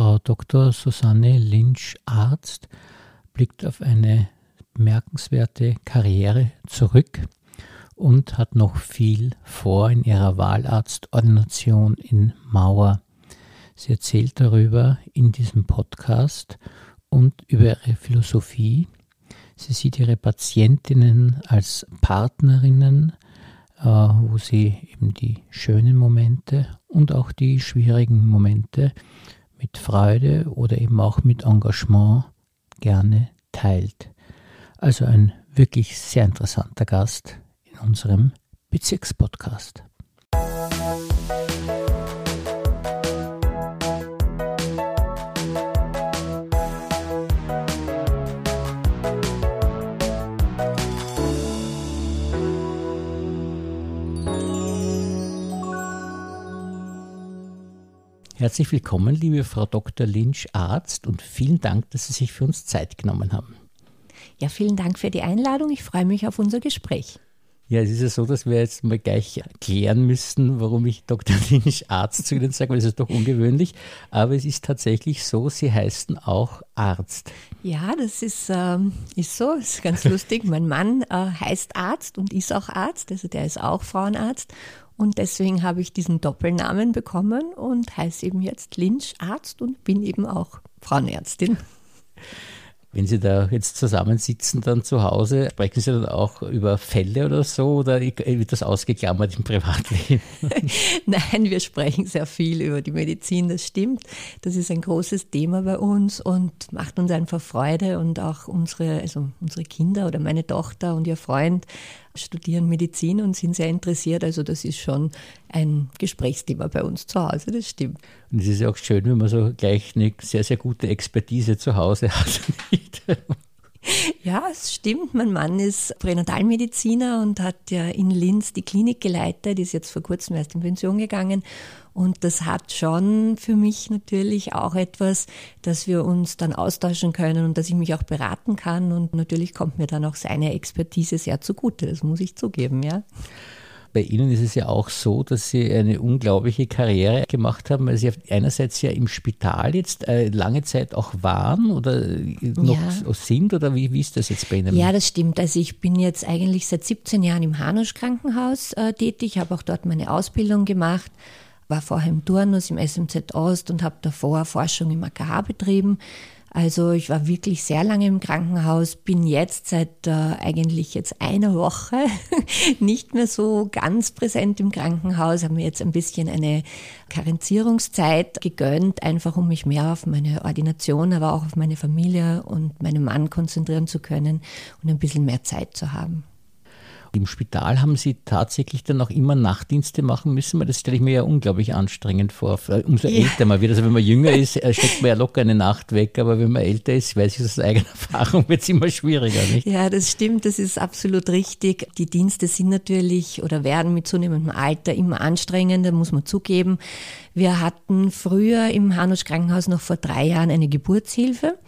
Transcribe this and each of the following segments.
Frau Dr. Susanne Lynch-Arzt blickt auf eine bemerkenswerte Karriere zurück und hat noch viel vor in ihrer Wahlarztordination in Mauer. Sie erzählt darüber in diesem Podcast und über ihre Philosophie. Sie sieht ihre Patientinnen als Partnerinnen, äh, wo sie eben die schönen Momente und auch die schwierigen Momente mit Freude oder eben auch mit Engagement gerne teilt. Also ein wirklich sehr interessanter Gast in unserem Bezirkspodcast. Herzlich willkommen, liebe Frau Dr. Lynch, Arzt, und vielen Dank, dass Sie sich für uns Zeit genommen haben. Ja, vielen Dank für die Einladung. Ich freue mich auf unser Gespräch. Ja, es ist ja so, dass wir jetzt mal gleich klären müssen, warum ich Dr. Lynch Arzt zu Ihnen sage, weil es ist doch ungewöhnlich. Aber es ist tatsächlich so, Sie heißen auch Arzt. Ja, das ist, ähm, ist so, ist ganz lustig. mein Mann äh, heißt Arzt und ist auch Arzt, also der ist auch Frauenarzt. Und deswegen habe ich diesen Doppelnamen bekommen und heiße eben jetzt Lynch Arzt und bin eben auch Frauenärztin. Wenn Sie da jetzt zusammensitzen dann zu Hause, sprechen Sie dann auch über Fälle oder so oder wird das ausgeklammert im Privatleben? Nein, wir sprechen sehr viel über die Medizin, das stimmt. Das ist ein großes Thema bei uns und macht uns einfach Freude und auch unsere, also unsere Kinder oder meine Tochter und ihr Freund studieren Medizin und sind sehr interessiert. Also das ist schon ein Gesprächsthema bei uns zu Hause, das stimmt. Und es ist ja auch schön, wenn man so gleich eine sehr, sehr gute Expertise zu Hause hat. Ja, es stimmt. Mein Mann ist Pränatalmediziner und hat ja in Linz die Klinik geleitet, ist jetzt vor kurzem erst in Pension gegangen. Und das hat schon für mich natürlich auch etwas, dass wir uns dann austauschen können und dass ich mich auch beraten kann. Und natürlich kommt mir dann auch seine Expertise sehr zugute, das muss ich zugeben, ja bei Ihnen ist es ja auch so, dass Sie eine unglaubliche Karriere gemacht haben, weil Sie einerseits ja im Spital jetzt äh, lange Zeit auch waren oder noch ja. sind oder wie, wie ist das jetzt bei Ihnen? Ja, das stimmt. Also ich bin jetzt eigentlich seit 17 Jahren im Hanusch Krankenhaus äh, tätig, habe auch dort meine Ausbildung gemacht, war vorher im Turnus im SMZ Ost und habe davor Forschung im AKH betrieben. Also ich war wirklich sehr lange im Krankenhaus, bin jetzt seit äh, eigentlich jetzt einer Woche nicht mehr so ganz präsent im Krankenhaus, habe mir jetzt ein bisschen eine Karenzierungszeit gegönnt, einfach um mich mehr auf meine Ordination, aber auch auf meine Familie und meinen Mann konzentrieren zu können und ein bisschen mehr Zeit zu haben. Im Spital haben Sie tatsächlich dann auch immer Nachtdienste machen müssen, weil das stelle ich mir ja unglaublich anstrengend vor. Umso ja. älter man wird. Also wenn man jünger ist, äh, steckt man ja locker eine Nacht weg, aber wenn man älter ist, weiß ich aus eigener Erfahrung, wird es immer schwieriger, nicht? Ja, das stimmt, das ist absolut richtig. Die Dienste sind natürlich oder werden mit zunehmendem Alter immer anstrengender, muss man zugeben. Wir hatten früher im Hanusch Krankenhaus noch vor drei Jahren eine Geburtshilfe.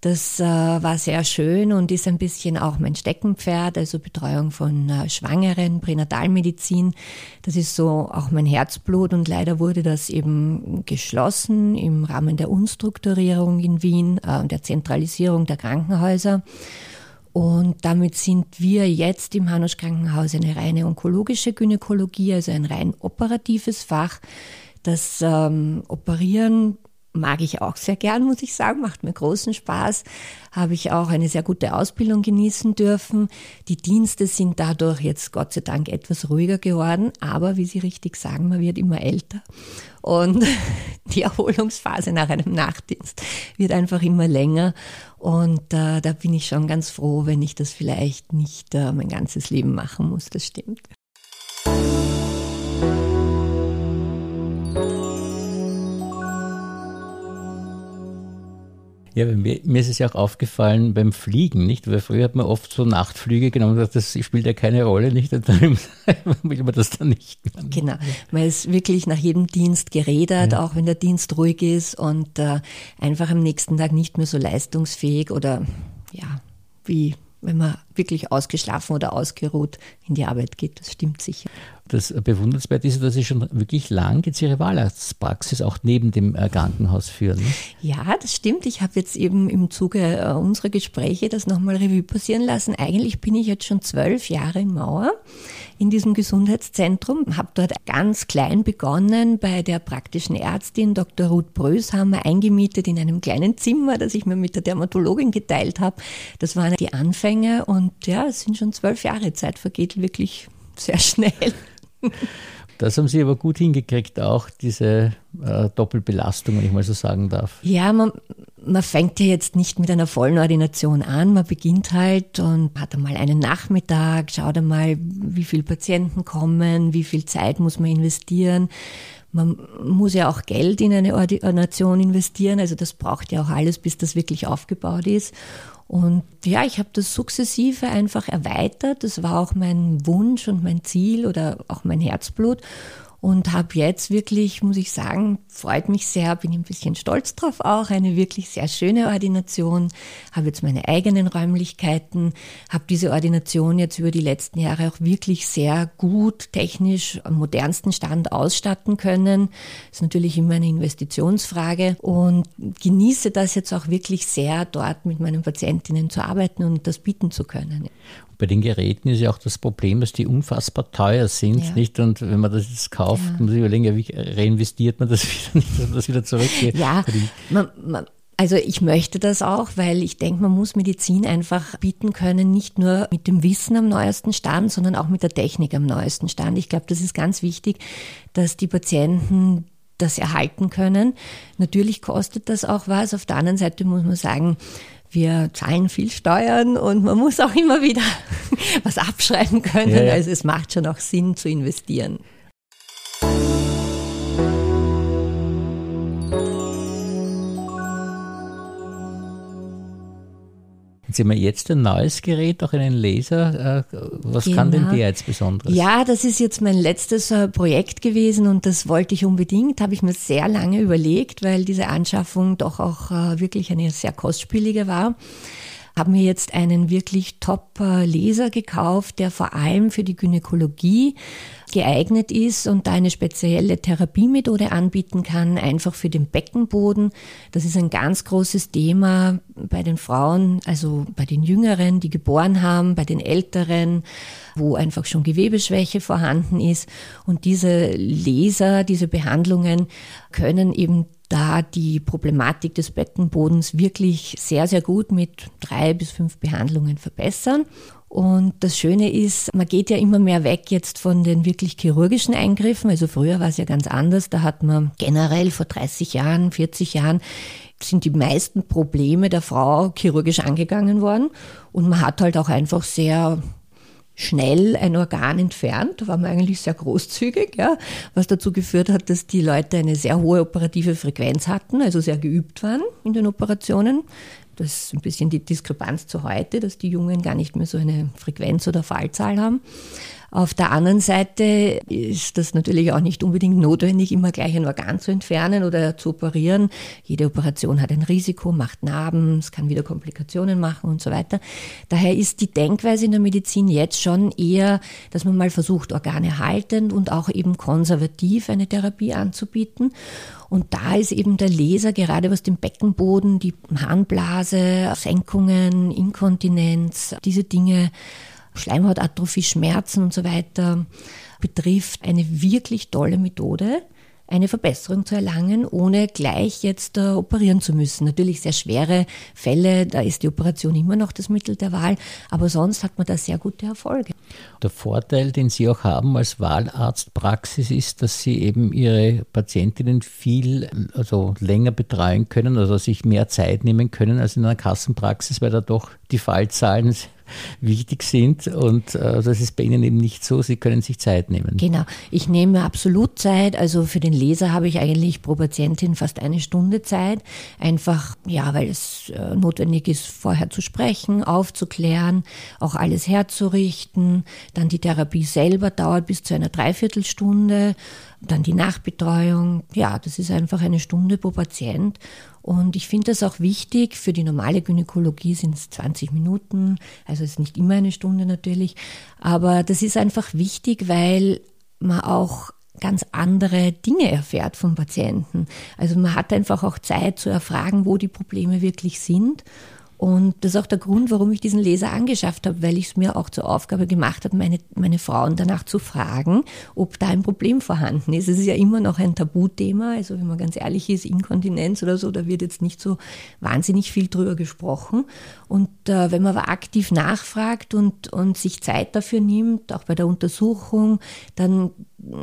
Das äh, war sehr schön und ist ein bisschen auch mein Steckenpferd, also Betreuung von äh, Schwangeren, Pränatalmedizin. Das ist so auch mein Herzblut und leider wurde das eben geschlossen im Rahmen der Unstrukturierung in Wien äh, und der Zentralisierung der Krankenhäuser. Und damit sind wir jetzt im Hanusch Krankenhaus eine reine onkologische Gynäkologie, also ein rein operatives Fach. Das ähm, Operieren mag ich auch sehr gern, muss ich sagen, macht mir großen Spaß. Habe ich auch eine sehr gute Ausbildung genießen dürfen. Die Dienste sind dadurch jetzt Gott sei Dank etwas ruhiger geworden, aber wie Sie richtig sagen, man wird immer älter und die Erholungsphase nach einem Nachtdienst wird einfach immer länger und äh, da bin ich schon ganz froh, wenn ich das vielleicht nicht äh, mein ganzes Leben machen muss, das stimmt. Ja, mir, mir, ist es ja auch aufgefallen beim Fliegen, nicht? Weil früher hat man oft so Nachtflüge genommen und das spielt ja keine Rolle, nicht? Und dann will man das dann nicht mehr. Genau. Man ist wirklich nach jedem Dienst geredet, ja. auch wenn der Dienst ruhig ist und äh, einfach am nächsten Tag nicht mehr so leistungsfähig oder ja, wie wenn man wirklich ausgeschlafen oder ausgeruht in die Arbeit geht. Das stimmt sicher. Das bewundernswert ist, dass Sie schon wirklich lang jetzt Ihre Wahlarztpraxis auch neben dem äh, Krankenhaus führen. Ne? Ja, das stimmt. Ich habe jetzt eben im Zuge äh, unserer Gespräche das nochmal Revue passieren lassen. Eigentlich bin ich jetzt schon zwölf Jahre in Mauer in diesem Gesundheitszentrum, habe dort ganz klein begonnen bei der praktischen Ärztin Dr. Ruth Bröshammer eingemietet in einem kleinen Zimmer, das ich mir mit der Dermatologin geteilt habe. Das waren die Anfänge und ja, es sind schon zwölf Jahre. Zeit vergeht wirklich sehr schnell. Das haben Sie aber gut hingekriegt, auch diese äh, Doppelbelastung, wenn ich mal so sagen darf. Ja, man, man fängt ja jetzt nicht mit einer vollen Ordination an. Man beginnt halt und hat einmal einen Nachmittag, schaut einmal, wie viele Patienten kommen, wie viel Zeit muss man investieren. Man muss ja auch Geld in eine Ordination investieren, also das braucht ja auch alles, bis das wirklich aufgebaut ist. Und ja, ich habe das sukzessive einfach erweitert. Das war auch mein Wunsch und mein Ziel oder auch mein Herzblut und habe jetzt wirklich, muss ich sagen, freut mich sehr, bin ein bisschen stolz drauf auch, eine wirklich sehr schöne Ordination, habe jetzt meine eigenen Räumlichkeiten, habe diese Ordination jetzt über die letzten Jahre auch wirklich sehr gut technisch am modernsten Stand ausstatten können. Ist natürlich immer eine Investitionsfrage und genieße das jetzt auch wirklich sehr, dort mit meinen Patientinnen zu arbeiten und das bieten zu können. Bei den Geräten ist ja auch das Problem, dass die unfassbar teuer sind, ja. nicht? Und wenn man das jetzt kauft, ja. muss ich überlegen, wie reinvestiert man das wieder nicht, dass das wieder zurückgeht. Ja, man, man, also ich möchte das auch, weil ich denke, man muss Medizin einfach bieten können, nicht nur mit dem Wissen am neuesten Stand, sondern auch mit der Technik am neuesten Stand. Ich glaube, das ist ganz wichtig, dass die Patienten das erhalten können. Natürlich kostet das auch was. Auf der anderen Seite muss man sagen, wir zahlen viel Steuern und man muss auch immer wieder was abschreiben können. Ja, ja. Also es macht schon auch Sinn zu investieren. Jetzt haben wir jetzt ein neues Gerät, auch einen Laser. Äh, was genau. kann denn genau. der jetzt besonders? Ja, das ist jetzt mein letztes äh, Projekt gewesen und das wollte ich unbedingt, habe ich mir sehr lange überlegt, weil diese Anschaffung doch auch äh, wirklich eine sehr kostspielige war habe mir jetzt einen wirklich Top-Laser gekauft, der vor allem für die Gynäkologie geeignet ist und da eine spezielle Therapiemethode anbieten kann, einfach für den Beckenboden. Das ist ein ganz großes Thema bei den Frauen, also bei den Jüngeren, die geboren haben, bei den Älteren, wo einfach schon Gewebeschwäche vorhanden ist. Und diese Laser, diese Behandlungen können eben da die Problematik des Beckenbodens wirklich sehr, sehr gut mit drei bis fünf Behandlungen verbessern. Und das Schöne ist, man geht ja immer mehr weg jetzt von den wirklich chirurgischen Eingriffen. Also früher war es ja ganz anders. Da hat man generell vor 30 Jahren, 40 Jahren sind die meisten Probleme der Frau chirurgisch angegangen worden. Und man hat halt auch einfach sehr schnell ein Organ entfernt. Da war man eigentlich sehr großzügig, ja, was dazu geführt hat, dass die Leute eine sehr hohe operative Frequenz hatten, also sehr geübt waren in den Operationen. Das ist ein bisschen die Diskrepanz zu heute, dass die Jungen gar nicht mehr so eine Frequenz oder Fallzahl haben. Auf der anderen Seite ist das natürlich auch nicht unbedingt notwendig, immer gleich ein Organ zu entfernen oder zu operieren. Jede Operation hat ein Risiko, macht Narben, es kann wieder Komplikationen machen und so weiter. Daher ist die Denkweise in der Medizin jetzt schon eher, dass man mal versucht, Organe haltend und auch eben konservativ eine Therapie anzubieten. Und da ist eben der Laser, gerade was den Beckenboden, die Harnblase, Senkungen, Inkontinenz, diese Dinge, Schleimhautatrophie, Schmerzen und so weiter betrifft, eine wirklich tolle Methode eine Verbesserung zu erlangen, ohne gleich jetzt äh, operieren zu müssen. Natürlich sehr schwere Fälle, da ist die Operation immer noch das Mittel der Wahl, aber sonst hat man da sehr gute Erfolge. Der Vorteil, den Sie auch haben als Wahlarztpraxis, ist, dass Sie eben Ihre Patientinnen viel, also länger betreuen können, also sich mehr Zeit nehmen können als in einer Kassenpraxis, weil da doch die Fallzahlen wichtig sind. Und äh, das ist bei Ihnen eben nicht so. Sie können sich Zeit nehmen. Genau. Ich nehme absolut Zeit. Also für den Leser habe ich eigentlich pro Patientin fast eine Stunde Zeit. Einfach, ja, weil es äh, notwendig ist, vorher zu sprechen, aufzuklären, auch alles herzurichten. Dann die Therapie selber dauert bis zu einer Dreiviertelstunde. Dann die Nachbetreuung. Ja, das ist einfach eine Stunde pro Patient. Und ich finde das auch wichtig. Für die normale Gynäkologie sind es 20 Minuten. Also es ist nicht immer eine Stunde natürlich. Aber das ist einfach wichtig, weil man auch ganz andere Dinge erfährt vom Patienten. Also man hat einfach auch Zeit zu erfragen, wo die Probleme wirklich sind und das ist auch der Grund, warum ich diesen Leser angeschafft habe, weil ich es mir auch zur Aufgabe gemacht habe, meine, meine Frauen danach zu fragen, ob da ein Problem vorhanden ist. Es ist ja immer noch ein Tabuthema, also wenn man ganz ehrlich ist, Inkontinenz oder so, da wird jetzt nicht so wahnsinnig viel drüber gesprochen. Und äh, wenn man aber aktiv nachfragt und, und sich Zeit dafür nimmt, auch bei der Untersuchung, dann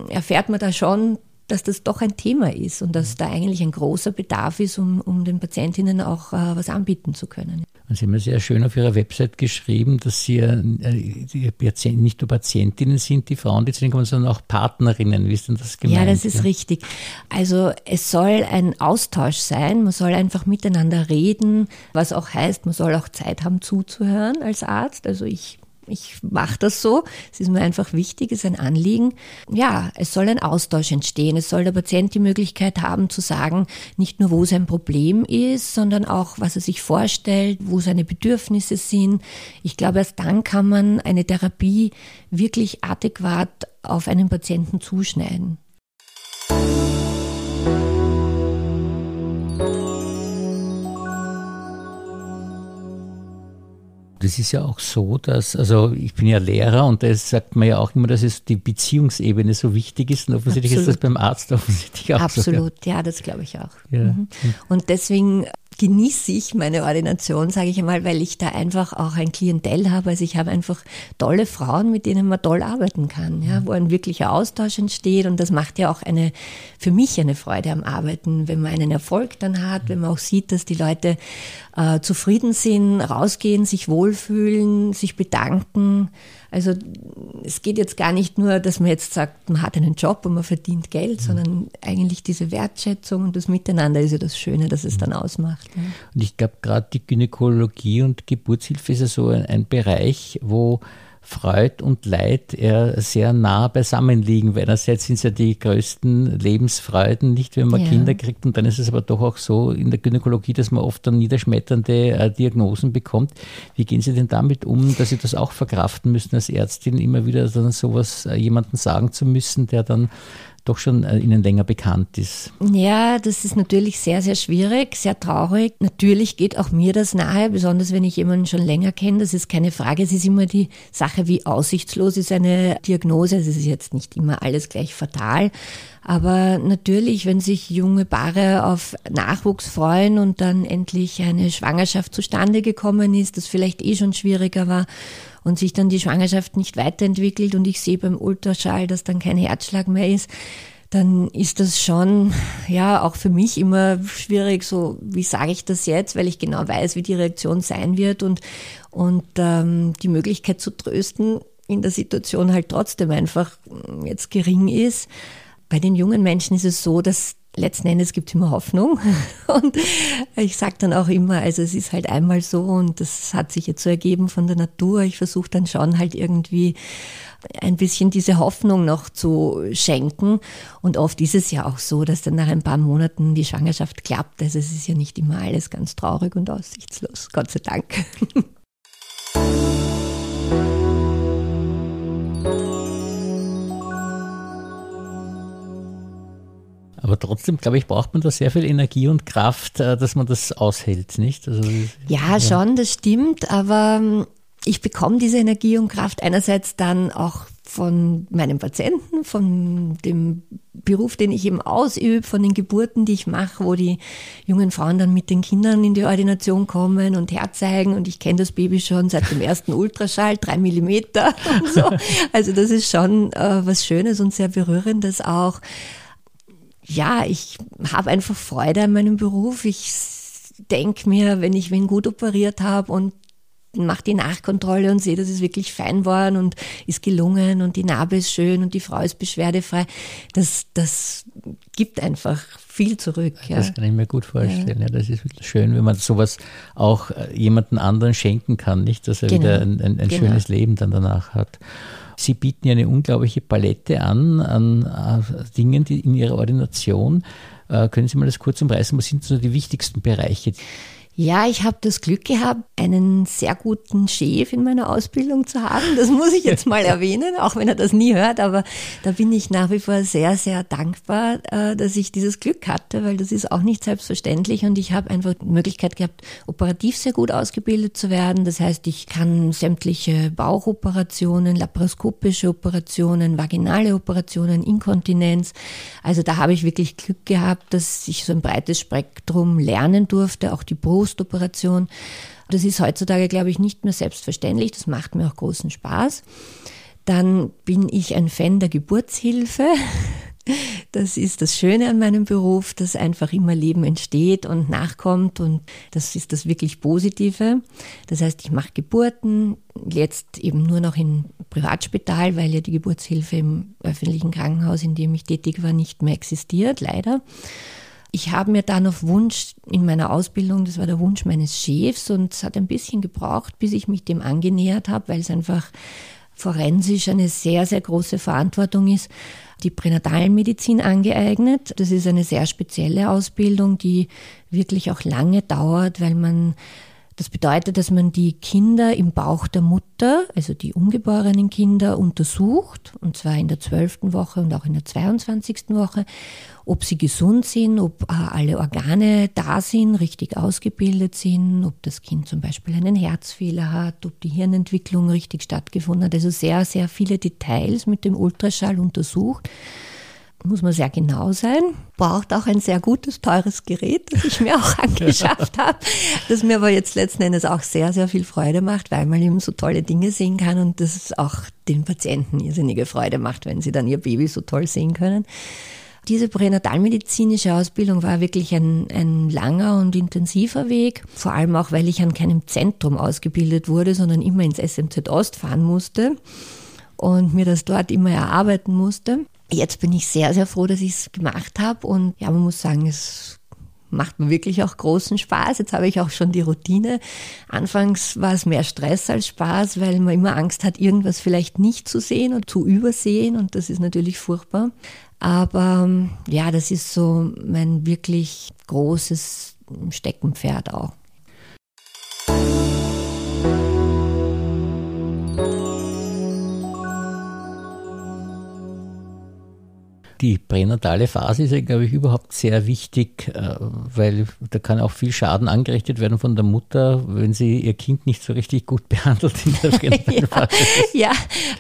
erfährt man da schon, dass das doch ein Thema ist und dass da eigentlich ein großer Bedarf ist, um, um den Patientinnen auch äh, was anbieten zu können. Und Sie haben ja sehr schön auf Ihrer Website geschrieben, dass Sie äh, nicht nur Patientinnen sind, die Frauen, die zu Ihnen kommen, sondern auch Partnerinnen. Wie ist denn das gemeint? Ja, das ist ja? richtig. Also es soll ein Austausch sein. Man soll einfach miteinander reden, was auch heißt, man soll auch Zeit haben zuzuhören als Arzt. Also ich ich mache das so. Es ist mir einfach wichtig, es ist ein Anliegen. Ja, es soll ein Austausch entstehen. Es soll der Patient die Möglichkeit haben zu sagen, nicht nur wo sein Problem ist, sondern auch, was er sich vorstellt, wo seine Bedürfnisse sind. Ich glaube, erst dann kann man eine Therapie wirklich adäquat auf einen Patienten zuschneiden. Das ist ja auch so, dass, also ich bin ja Lehrer und da sagt man ja auch immer, dass es die Beziehungsebene so wichtig ist und offensichtlich Absolut. ist das beim Arzt offensichtlich auch Absolut, so, ja. ja, das glaube ich auch. Ja. Mhm. Und deswegen genieße ich meine Ordination, sage ich einmal, weil ich da einfach auch ein Klientel habe. Also ich habe einfach tolle Frauen, mit denen man toll arbeiten kann, ja, wo ein wirklicher Austausch entsteht und das macht ja auch eine, für mich eine Freude am Arbeiten, wenn man einen Erfolg dann hat, wenn man auch sieht, dass die Leute äh, zufrieden sind, rausgehen, sich wohlfühlen, sich bedanken. Also es geht jetzt gar nicht nur, dass man jetzt sagt, man hat einen Job und man verdient Geld, mhm. sondern eigentlich diese Wertschätzung und das Miteinander ist ja das Schöne, dass es mhm. dann ausmacht. Ja. Und ich glaube, gerade die Gynäkologie und Geburtshilfe ist ja so ein, ein Bereich, wo Freud und Leid eher sehr nah beisammen liegen, weil einerseits sind es ja die größten Lebensfreuden, nicht wenn man ja. Kinder kriegt und dann ist es aber doch auch so in der Gynäkologie, dass man oft dann niederschmetternde äh, Diagnosen bekommt. Wie gehen Sie denn damit um, dass Sie das auch verkraften müssen als Ärztin, immer wieder dann sowas äh, jemandem sagen zu müssen, der dann doch schon äh, Ihnen länger bekannt ist. Ja, das ist natürlich sehr, sehr schwierig, sehr traurig. Natürlich geht auch mir das nahe, besonders wenn ich jemanden schon länger kenne. Das ist keine Frage. Es ist immer die Sache, wie aussichtslos ist eine Diagnose. Es ist jetzt nicht immer alles gleich fatal. Aber natürlich, wenn sich junge Paare auf Nachwuchs freuen und dann endlich eine Schwangerschaft zustande gekommen ist, das vielleicht eh schon schwieriger war, und sich dann die Schwangerschaft nicht weiterentwickelt und ich sehe beim Ultraschall, dass dann kein Herzschlag mehr ist, dann ist das schon, ja, auch für mich immer schwierig, so, wie sage ich das jetzt, weil ich genau weiß, wie die Reaktion sein wird und, und ähm, die Möglichkeit zu trösten in der Situation halt trotzdem einfach jetzt gering ist. Bei den jungen Menschen ist es so, dass letzten Endes gibt es immer Hoffnung. Und ich sage dann auch immer, also es ist halt einmal so und das hat sich jetzt so ergeben von der Natur. Ich versuche dann schon halt irgendwie ein bisschen diese Hoffnung noch zu schenken. Und oft ist es ja auch so, dass dann nach ein paar Monaten die Schwangerschaft klappt. Also es ist ja nicht immer alles ganz traurig und aussichtslos, Gott sei Dank. Aber trotzdem, glaube ich, braucht man da sehr viel Energie und Kraft, äh, dass man das aushält, nicht? Also, ja, ja, schon, das stimmt. Aber ähm, ich bekomme diese Energie und Kraft einerseits dann auch von meinem Patienten, von dem Beruf, den ich eben ausübe, von den Geburten, die ich mache, wo die jungen Frauen dann mit den Kindern in die Ordination kommen und herzeigen und ich kenne das Baby schon seit dem ersten Ultraschall, drei Millimeter und so. Also das ist schon äh, was Schönes und sehr Berührendes auch ja, ich habe einfach Freude an meinem Beruf. Ich denke mir, wenn ich wen gut operiert habe und mache die Nachkontrolle und sehe, dass es wirklich fein war und ist gelungen und die Narbe ist schön und die Frau ist beschwerdefrei. Das, das gibt einfach viel zurück. Ja. Das kann ich mir gut vorstellen. Ja. ja. das ist wirklich schön, wenn man sowas auch äh, jemanden anderen schenken kann, nicht, dass er genau. wieder ein, ein, ein genau. schönes Leben dann danach hat. Sie bieten ja eine unglaubliche Palette an, an äh, Dingen die in Ihrer Ordination. Äh, können Sie mal das kurz umreißen? Was sind so die wichtigsten Bereiche? Ja, ich habe das Glück gehabt, einen sehr guten Chef in meiner Ausbildung zu haben. Das muss ich jetzt mal erwähnen, auch wenn er das nie hört. Aber da bin ich nach wie vor sehr, sehr dankbar, äh, dass ich dieses Glück hatte, weil das ist auch nicht selbstverständlich. Und ich habe einfach die Möglichkeit gehabt, operativ sehr gut ausgebildet zu werden. Das heißt, ich kann sämtliche Bauchoperationen, laparoskopische Operationen, vaginale Operationen, Inkontinenz. Also da habe ich wirklich Glück gehabt, dass ich so ein breites Spektrum lernen durfte, auch die Brust Brustoperation. Das ist heutzutage, glaube ich, nicht mehr selbstverständlich. Das macht mir auch großen Spaß. Dann bin ich ein Fan der Geburtshilfe. Das ist das Schöne an meinem Beruf, dass einfach immer Leben entsteht und nachkommt und das ist das wirklich Positive. Das heißt, ich mache Geburten, jetzt eben nur noch im Privatspital, weil ja die Geburtshilfe im öffentlichen Krankenhaus, in dem ich tätig war, nicht mehr existiert, leider. Ich habe mir dann auf Wunsch in meiner Ausbildung, das war der Wunsch meines Chefs und es hat ein bisschen gebraucht, bis ich mich dem angenähert habe, weil es einfach forensisch eine sehr, sehr große Verantwortung ist, die Pränatalmedizin angeeignet. Das ist eine sehr spezielle Ausbildung, die wirklich auch lange dauert, weil man das bedeutet, dass man die Kinder im Bauch der Mutter, also die ungeborenen Kinder, untersucht, und zwar in der zwölften Woche und auch in der 22. Woche, ob sie gesund sind, ob äh, alle Organe da sind, richtig ausgebildet sind, ob das Kind zum Beispiel einen Herzfehler hat, ob die Hirnentwicklung richtig stattgefunden hat. Also sehr, sehr viele Details mit dem Ultraschall untersucht muss man sehr genau sein, braucht auch ein sehr gutes, teures Gerät, das ich mir auch angeschafft habe, das mir aber jetzt letzten Endes auch sehr, sehr viel Freude macht, weil man eben so tolle Dinge sehen kann und das ist auch den Patienten irrsinnige Freude macht, wenn sie dann ihr Baby so toll sehen können. Diese pränatalmedizinische Ausbildung war wirklich ein, ein langer und intensiver Weg, vor allem auch, weil ich an keinem Zentrum ausgebildet wurde, sondern immer ins SMZ Ost fahren musste und mir das dort immer erarbeiten musste. Jetzt bin ich sehr, sehr froh, dass ich es gemacht habe und ja, man muss sagen, es macht mir wirklich auch großen Spaß. Jetzt habe ich auch schon die Routine. Anfangs war es mehr Stress als Spaß, weil man immer Angst hat, irgendwas vielleicht nicht zu sehen und zu übersehen und das ist natürlich furchtbar. Aber ja, das ist so mein wirklich großes Steckenpferd auch. Die pränatale Phase ist ja, glaube ich, überhaupt sehr wichtig, äh, weil da kann auch viel Schaden angerichtet werden von der Mutter, wenn sie ihr Kind nicht so richtig gut behandelt in der pränatalen Phase. ja,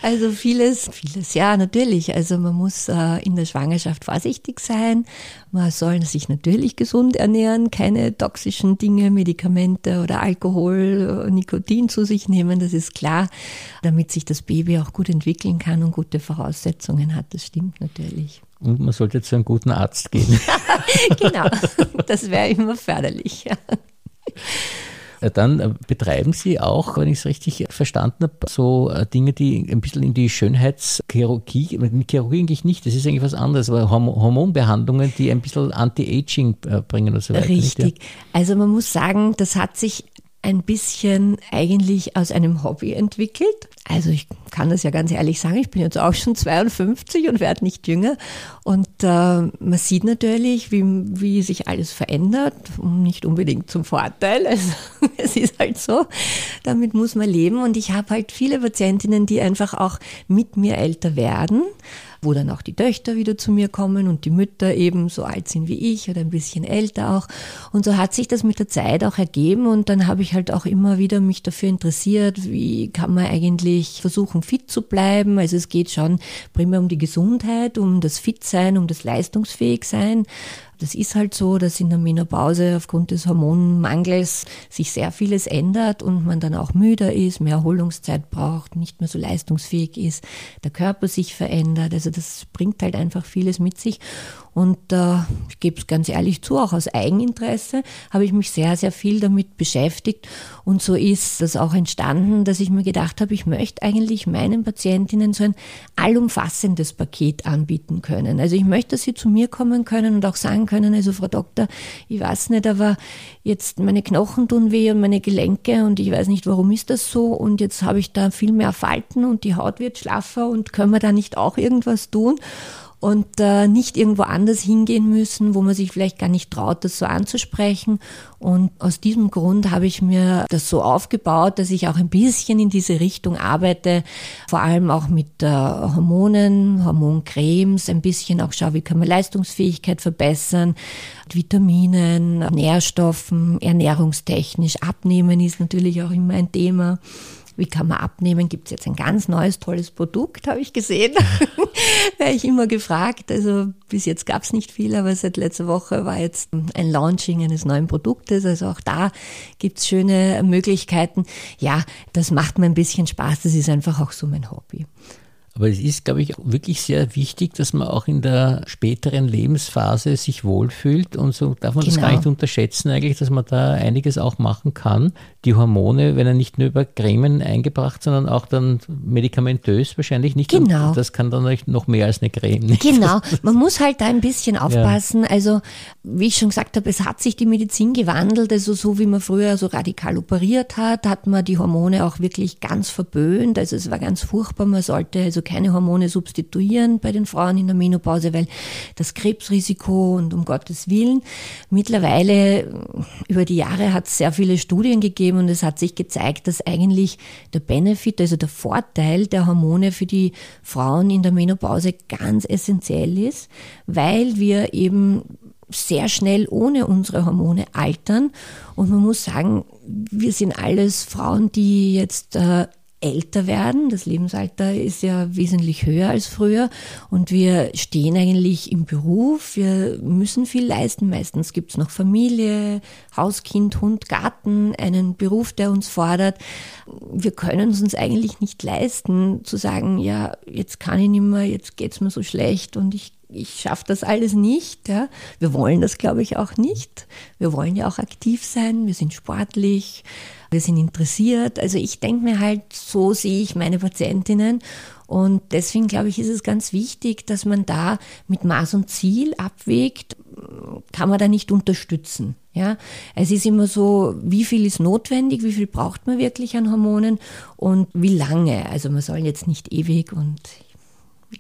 also vieles, vieles, ja, natürlich. Also man muss äh, in der Schwangerschaft vorsichtig sein. Man soll sich natürlich gesund ernähren, keine toxischen Dinge, Medikamente oder Alkohol, Nikotin zu sich nehmen, das ist klar, damit sich das Baby auch gut entwickeln kann und gute Voraussetzungen hat. Das stimmt natürlich. Und man sollte zu einem guten Arzt gehen. genau, das wäre immer förderlich. Äh, dann äh, betreiben Sie auch, wenn ich es richtig verstanden habe, so äh, Dinge, die ein bisschen in die Schönheitschirurgie, mit Chirurgie eigentlich nicht, das ist eigentlich was anderes, aber Hormonbehandlungen, die ein bisschen Anti-Aging bringen und so weiter. Richtig. Nicht, ja? Also man muss sagen, das hat sich ein bisschen eigentlich aus einem Hobby entwickelt. Also ich kann das ja ganz ehrlich sagen, ich bin jetzt auch schon 52 und werde nicht jünger. Und äh, man sieht natürlich, wie, wie sich alles verändert, nicht unbedingt zum Vorteil. Also es ist halt so, damit muss man leben. Und ich habe halt viele Patientinnen, die einfach auch mit mir älter werden wo dann auch die Töchter wieder zu mir kommen und die Mütter eben so alt sind wie ich oder ein bisschen älter auch. Und so hat sich das mit der Zeit auch ergeben und dann habe ich halt auch immer wieder mich dafür interessiert, wie kann man eigentlich versuchen, fit zu bleiben. Also es geht schon primär um die Gesundheit, um das Fitsein, um das Leistungsfähigsein. Das ist halt so, dass in der Menopause aufgrund des Hormonmangels sich sehr vieles ändert und man dann auch müder ist, mehr Erholungszeit braucht, nicht mehr so leistungsfähig ist, der Körper sich verändert. Also das bringt halt einfach vieles mit sich. Und äh, ich gebe es ganz ehrlich zu, auch aus Eigeninteresse habe ich mich sehr, sehr viel damit beschäftigt. Und so ist das auch entstanden, dass ich mir gedacht habe, ich möchte eigentlich meinen Patientinnen so ein allumfassendes Paket anbieten können. Also ich möchte, dass sie zu mir kommen können und auch sagen können, also Frau Doktor, ich weiß nicht, aber jetzt meine Knochen tun weh und meine Gelenke und ich weiß nicht, warum ist das so und jetzt habe ich da viel mehr Falten und die Haut wird schlaffer und können wir da nicht auch irgendwas tun? Und äh, nicht irgendwo anders hingehen müssen, wo man sich vielleicht gar nicht traut, das so anzusprechen. Und aus diesem Grund habe ich mir das so aufgebaut, dass ich auch ein bisschen in diese Richtung arbeite, vor allem auch mit äh, Hormonen, Hormoncremes, ein bisschen auch schaue, wie kann man Leistungsfähigkeit verbessern, Vitaminen, Nährstoffen, ernährungstechnisch. Abnehmen ist natürlich auch immer ein Thema. Wie kann man abnehmen? Gibt es jetzt ein ganz neues, tolles Produkt, habe ich gesehen. Wäre ich immer gefragt. Also bis jetzt gab es nicht viel, aber seit letzter Woche war jetzt ein Launching eines neuen Produktes. Also auch da gibt es schöne Möglichkeiten. Ja, das macht mir ein bisschen Spaß. Das ist einfach auch so mein Hobby. Aber es ist, glaube ich, wirklich sehr wichtig, dass man auch in der späteren Lebensphase sich wohlfühlt und so darf man genau. das gar nicht unterschätzen eigentlich, dass man da einiges auch machen kann. Die Hormone werden nicht nur über Cremen eingebracht, sondern auch dann medikamentös wahrscheinlich nicht. Genau. Und das kann dann noch mehr als eine Creme. Nicht? Genau. Man muss halt da ein bisschen aufpassen. Ja. Also, wie ich schon gesagt habe, es hat sich die Medizin gewandelt. Also, so wie man früher so radikal operiert hat, hat man die Hormone auch wirklich ganz verböhnt. Also, es war ganz furchtbar. Man sollte also keine Hormone substituieren bei den Frauen in der Menopause, weil das Krebsrisiko und um Gottes Willen. Mittlerweile über die Jahre hat es sehr viele Studien gegeben und es hat sich gezeigt, dass eigentlich der Benefit, also der Vorteil der Hormone für die Frauen in der Menopause ganz essentiell ist, weil wir eben sehr schnell ohne unsere Hormone altern. Und man muss sagen, wir sind alles Frauen, die jetzt äh, älter werden. Das Lebensalter ist ja wesentlich höher als früher und wir stehen eigentlich im Beruf. Wir müssen viel leisten. Meistens gibt es noch Familie, Haus, Kind, Hund, Garten, einen Beruf, der uns fordert. Wir können es uns eigentlich nicht leisten, zu sagen, ja, jetzt kann ich nicht mehr, jetzt geht's mir so schlecht und ich ich schaffe das alles nicht. Ja. Wir wollen das, glaube ich, auch nicht. Wir wollen ja auch aktiv sein, wir sind sportlich, wir sind interessiert. Also ich denke mir halt, so sehe ich meine Patientinnen. Und deswegen glaube ich, ist es ganz wichtig, dass man da mit Maß und Ziel abwägt, kann man da nicht unterstützen. Ja, es ist immer so, wie viel ist notwendig, wie viel braucht man wirklich an Hormonen und wie lange. Also man soll jetzt nicht ewig und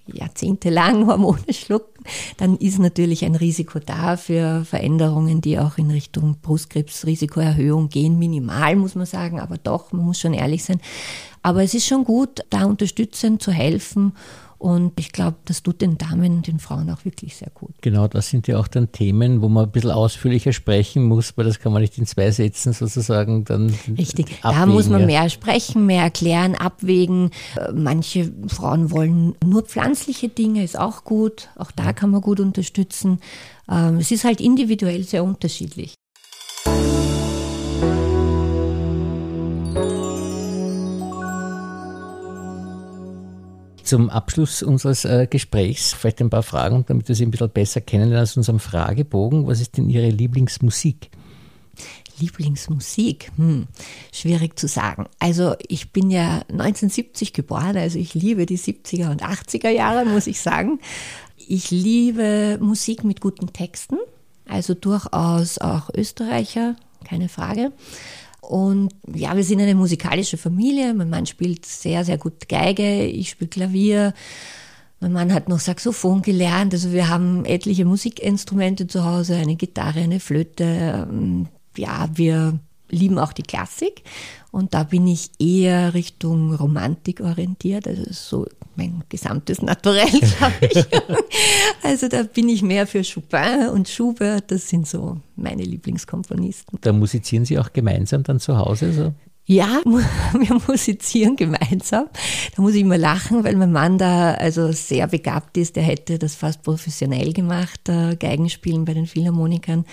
jahrzehntelang Hormone schlucken, dann ist natürlich ein Risiko da für Veränderungen, die auch in Richtung Brustkrebsrisikoerhöhung gehen. Minimal, muss man sagen, aber doch, man muss schon ehrlich sein. Aber es ist schon gut, da unterstützend zu helfen und ich glaube, das tut den Damen und den Frauen auch wirklich sehr gut. Genau, das sind ja auch dann Themen, wo man ein bisschen ausführlicher sprechen muss, weil das kann man nicht in zwei Sätzen sozusagen dann. Richtig, abwägen, da muss man ja. mehr sprechen, mehr erklären, abwägen. Äh, manche Frauen wollen nur pflanzliche Dinge, ist auch gut. Auch da kann man gut unterstützen. Ähm, es ist halt individuell sehr unterschiedlich. Zum Abschluss unseres äh, Gesprächs vielleicht ein paar Fragen, damit wir Sie ein bisschen besser kennenlernen aus unserem Fragebogen. Was ist denn Ihre Lieblingsmusik? Lieblingsmusik? Hm, schwierig zu sagen. Also ich bin ja 1970 geboren, also ich liebe die 70er und 80er Jahre, muss ich sagen. Ich liebe Musik mit guten Texten, also durchaus auch Österreicher, keine Frage. Und ja, wir sind eine musikalische Familie. Mein Mann spielt sehr, sehr gut Geige, ich spiele Klavier. Mein Mann hat noch Saxophon gelernt. Also wir haben etliche Musikinstrumente zu Hause, eine Gitarre, eine Flöte. Ja, wir lieben auch die Klassik. Und da bin ich eher Richtung Romantik orientiert. Also so mein gesamtes Naturell, glaube ich. also da bin ich mehr für Chopin und Schubert. Das sind so meine Lieblingskomponisten. Da musizieren Sie auch gemeinsam dann zu Hause? So? Ja, wir musizieren gemeinsam. Da muss ich immer lachen, weil mein Mann da also sehr begabt ist. Der hätte das fast professionell gemacht, Geigenspielen bei den Philharmonikern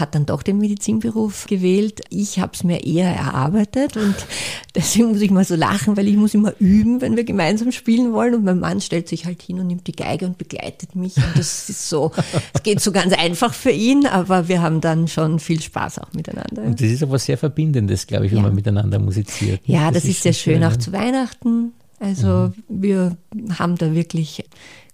hat dann doch den Medizinberuf gewählt. Ich habe es mir eher erarbeitet und deswegen muss ich mal so lachen, weil ich muss immer üben, wenn wir gemeinsam spielen wollen und mein Mann stellt sich halt hin und nimmt die Geige und begleitet mich und das ist so, es geht so ganz einfach für ihn, aber wir haben dann schon viel Spaß auch miteinander. Und das ist aber sehr Verbindendes, glaube ich, wenn ja. man miteinander musiziert. Ja, das, das ist, ist sehr schön, schön, auch zu Weihnachten Also mhm. wir haben da wirklich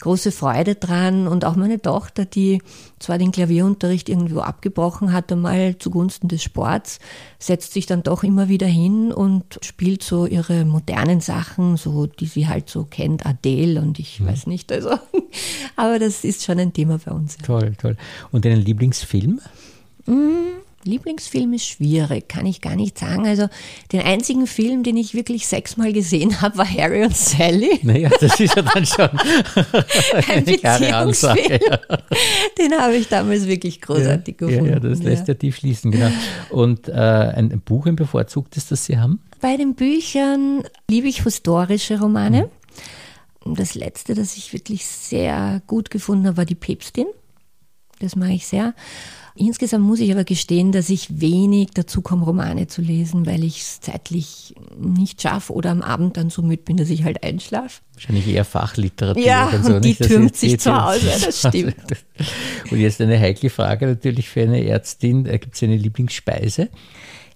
große Freude dran und auch meine Tochter, die zwar den Klavierunterricht irgendwo abgebrochen hat, einmal zugunsten des Sports, setzt sich dann doch immer wieder hin und spielt so ihre modernen Sachen, so die sie halt so kennt, Adele und ich mhm. weiß nicht, also aber das ist schon ein Thema bei uns. Toll, toll. Und deinen Lieblingsfilm? Mhm. Lieblingsfilm ist schwierig, kann ich gar nicht sagen. Also den einzigen Film, den ich wirklich sechsmal gesehen habe, war Harry und Sally. Naja, das ist ja dann schon ein Beziehungsfilm. Ja. Den habe ich damals wirklich großartig ja, gefunden. Ja, das lässt ja tief schließen, genau. Und äh, ein, ein, Buch, ein bevorzugtes, das Sie haben? Bei den Büchern liebe ich historische Romane. Mhm. Das letzte, das ich wirklich sehr gut gefunden habe, war Die Päpstin. Das mache ich sehr. Insgesamt muss ich aber gestehen, dass ich wenig dazu komme, Romane zu lesen, weil ich es zeitlich nicht schaffe oder am Abend dann so müde bin, dass ich halt einschlafe. Wahrscheinlich eher Fachliteratur. Ja, und, so, und die nicht, türmt sich zu Hause, das stimmt. Und jetzt eine heikle Frage natürlich für eine Ärztin. Äh, Gibt es eine Lieblingsspeise?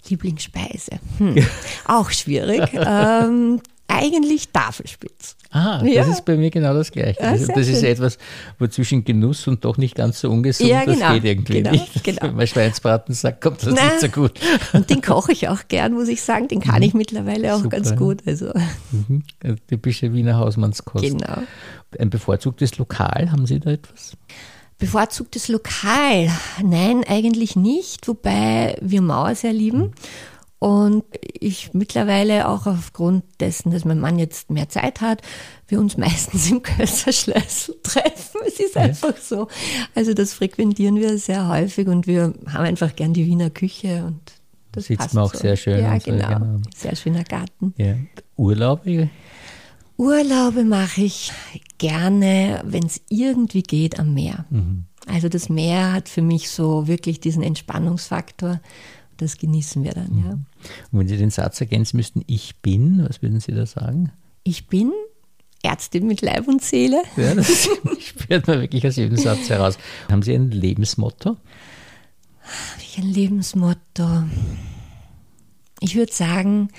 Lieblingsspeise. Hm. Auch schwierig. ähm, eigentlich Tafelspitz. Ah, ja. das ist bei mir genau das Gleiche. Ja, das ist schön. etwas, wo zwischen Genuss und doch nicht ganz so ungesund, ja, genau, das geht irgendwie genau, nicht. Genau. Wenn man Schweinsbraten sagt, kommt das Na, nicht so gut. Und den koche ich auch gern, muss ich sagen. Den kann ich mhm. mittlerweile auch Super. ganz gut. Also. Mhm. Typische Wiener Hausmannskost. Genau. Ein bevorzugtes Lokal, haben Sie da etwas? Bevorzugtes Lokal? Nein, eigentlich nicht, wobei wir Mauer sehr lieben. Mhm. Und ich mittlerweile auch aufgrund dessen, dass mein Mann jetzt mehr Zeit hat, wir uns meistens im Kösserschlössl treffen. Es ist einfach so. Also das frequentieren wir sehr häufig und wir haben einfach gern die Wiener Küche und das Sitzt passt man auch so. sehr schön. Ja, genau. So, genau. Sehr schöner Garten. Ja. Urlaube? Urlaube mache ich gerne, wenn es irgendwie geht, am Meer. Mhm. Also das Meer hat für mich so wirklich diesen Entspannungsfaktor das genießen wir dann, ja. Und wenn Sie den Satz ergänzen müssten, ich bin, was würden Sie da sagen? Ich bin Ärztin mit Leib und Seele. Ja, das spürt man wirklich aus jedem Satz heraus. Haben Sie ein Lebensmotto? Ein Lebensmotto. Ich würde sagen,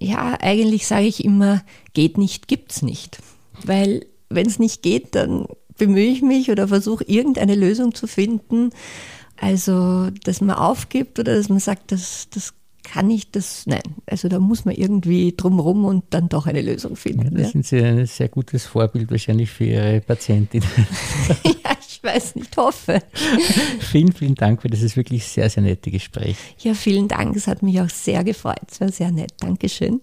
ja, eigentlich sage ich immer, geht nicht, gibt's nicht. Weil wenn es nicht geht, dann bemühe ich mich oder versuche irgendeine Lösung zu finden. Also, dass man aufgibt oder dass man sagt, das, das kann ich das, nein, also da muss man irgendwie drumherum und dann doch eine Lösung finden. Ja, da ja. sind Sie ein sehr gutes Vorbild wahrscheinlich für Ihre Patientin. ja, ich weiß nicht, hoffe. vielen, vielen Dank für dieses wirklich sehr, sehr nette Gespräch. Ja, vielen Dank, es hat mich auch sehr gefreut, es war sehr nett. Dankeschön.